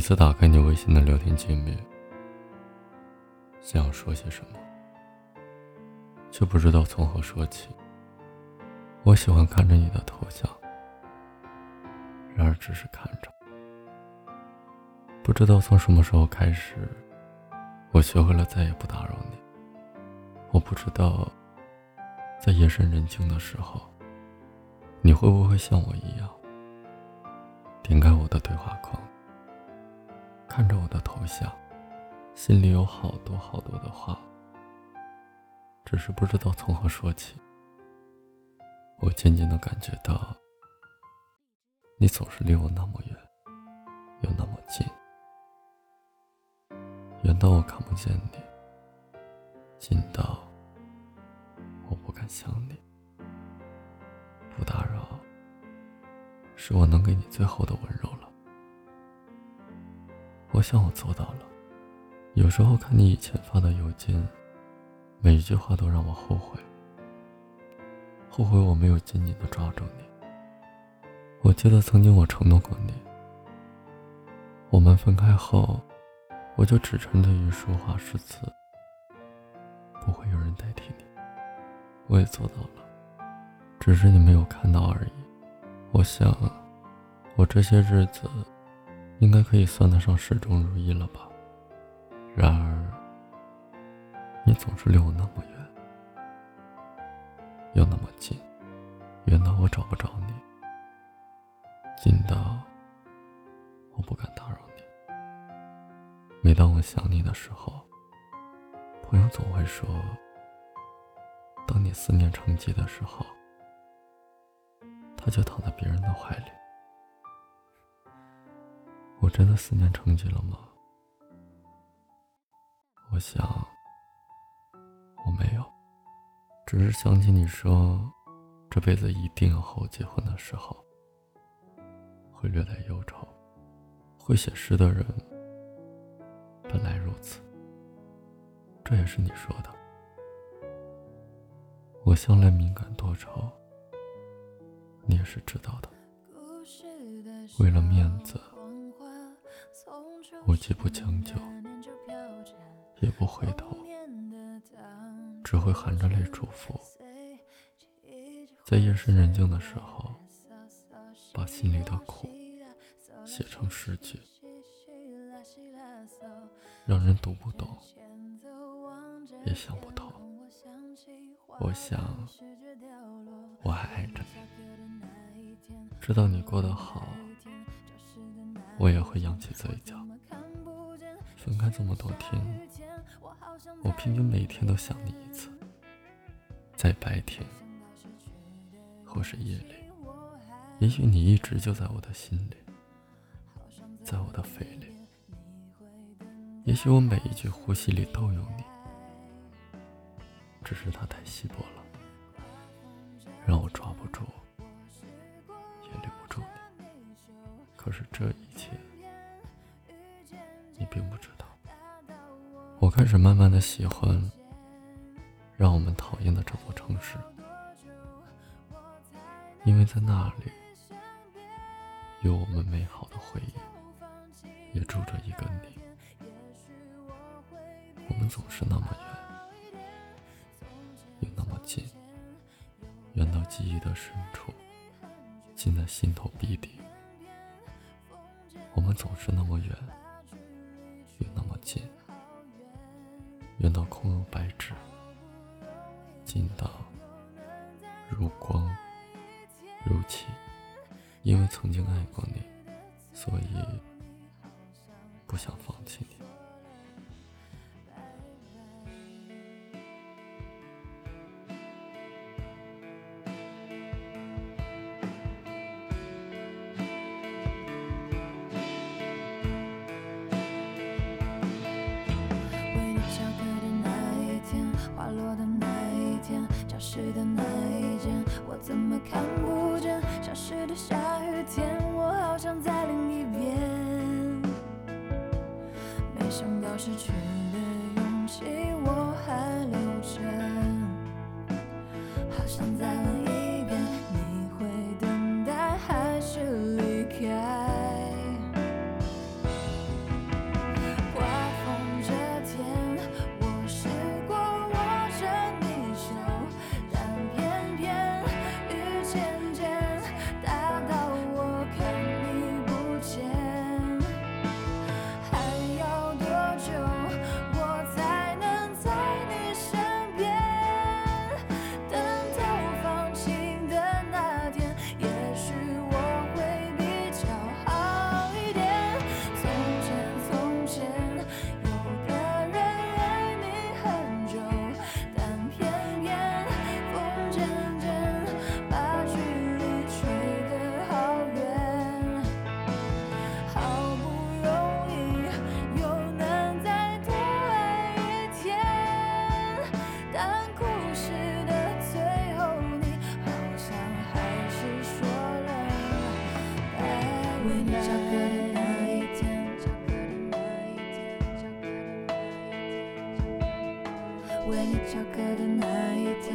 每次打开你微信的聊天界面，想要说些什么，却不知道从何说起。我喜欢看着你的头像，然而只是看着。不知道从什么时候开始，我学会了再也不打扰你。我不知道，在夜深人静的时候，你会不会像我一样，点开我的对话框，看着我的头像，心里有好多好多的话，只是不知道从何说起。我渐渐的感觉到，你总是离我那么远，又那么近。远到我看不见你，近到我不敢想你。不打扰，是我能给你最后的温柔了。我想我做到了。有时候看你以前发的邮件，每一句话都让我后悔，后悔我没有紧紧的抓住你。我记得曾经我承诺过你，我们分开后。我就只沉醉于说话诗词，不会有人代替你。我也做到了，只是你没有看到而已。我想，我这些日子应该可以算得上始终如一了吧。然而，你总是离我那么远，又那么近，远到我找不着你，近到我不敢打扰你。每当我想你的时候，朋友总会说：“当你思念成疾的时候，他就躺在别人的怀里。”我真的思念成疾了吗？我想，我没有，只是想起你说这辈子一定要和我结婚的时候，会略带忧愁。会写诗的人。本来如此，这也是你说的。我向来敏感多愁，你也是知道的。为了面子，我既不将就，也不回头，只会含着泪祝福。在夜深人静的时候，把心里的苦写成诗句。让人读不懂，也想不透。我想，我还爱着你，知道你过得好，我也会扬起嘴角。分开这么多天，我平均每天都想你一次，在白天或是夜里，也许你一直就在我的心里，在我的肺里。也许我每一句呼吸里都有你，只是它太稀薄了，让我抓不住，也留不住你。可是这一切，你并不知道。我开始慢慢的喜欢，让我们讨厌的这座城市，因为在那里，有我们美好的回忆，也住着一个你。我们总是那么远，又那么近，远到记忆的深处，近在心头鼻底。我们总是那么远，又那么近，远到空如白纸，近到如光如漆。因为曾经爱过你，所以不想放弃你。想到失去的勇气我还留着，好想再为你翘课的那一天翘课的那一天